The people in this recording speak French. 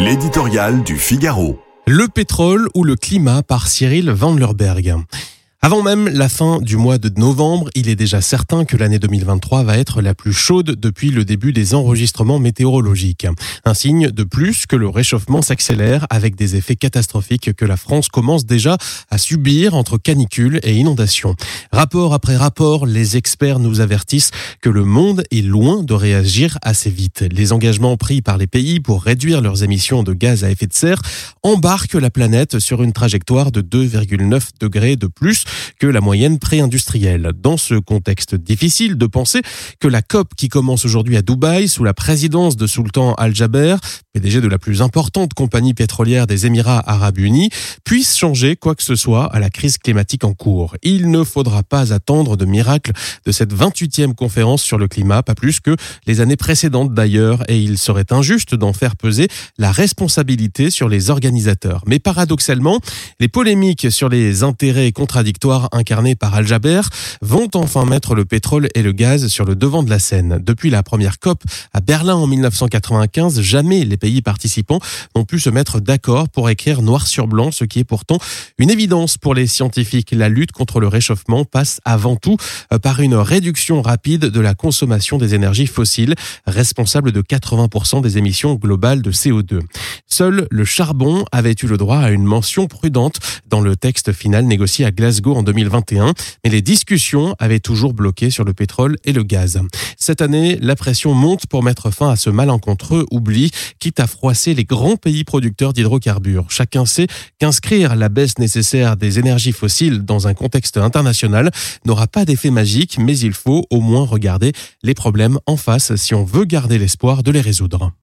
L'éditorial du Figaro. Le pétrole ou le climat par Cyril Vanderberg. Avant même la fin du mois de novembre, il est déjà certain que l'année 2023 va être la plus chaude depuis le début des enregistrements météorologiques. Un signe de plus que le réchauffement s'accélère avec des effets catastrophiques que la France commence déjà à subir entre canicules et inondations. Rapport après rapport, les experts nous avertissent que le monde est loin de réagir assez vite. Les engagements pris par les pays pour réduire leurs émissions de gaz à effet de serre embarquent la planète sur une trajectoire de 2,9 degrés de plus que la moyenne pré-industrielle. Dans ce contexte difficile de penser que la COP qui commence aujourd'hui à Dubaï sous la présidence de Sultan Al-Jaber, PDG de la plus importante compagnie pétrolière des Émirats arabes unis, puisse changer quoi que ce soit à la crise climatique en cours. Il ne faudra pas attendre de miracle de cette 28e conférence sur le climat, pas plus que les années précédentes d'ailleurs, et il serait injuste d'en faire peser la responsabilité sur les organisateurs. Mais paradoxalement, les polémiques sur les intérêts contradictoires par Al-Jaber vont enfin mettre le pétrole et le gaz sur le devant de la scène. Depuis la première COP à Berlin en 1995, jamais les pays participants n'ont pu se mettre d'accord pour écrire noir sur blanc, ce qui est pourtant une évidence pour les scientifiques. La lutte contre le réchauffement passe avant tout euh, par une réduction rapide de la consommation des énergies fossiles, responsable de 80% des émissions globales de CO2. Seul le charbon avait eu le droit à une mention prudente dans le texte final négocié à En 2021, mais les discussions avaient toujours bloqué sur le pétrole et le gaz. Cette année, la pression monte pour mettre fin à ce malencontreux oubli, quitte à froisser les grands pays producteurs d'hydrocarbures. Chacun sait qu'inscrire la baisse nécessaire des énergies fossiles dans un contexte international n'aura pas d'effet magique, mais il faut au moins regarder les problèmes en face si on veut garder l'espoir de les résoudre.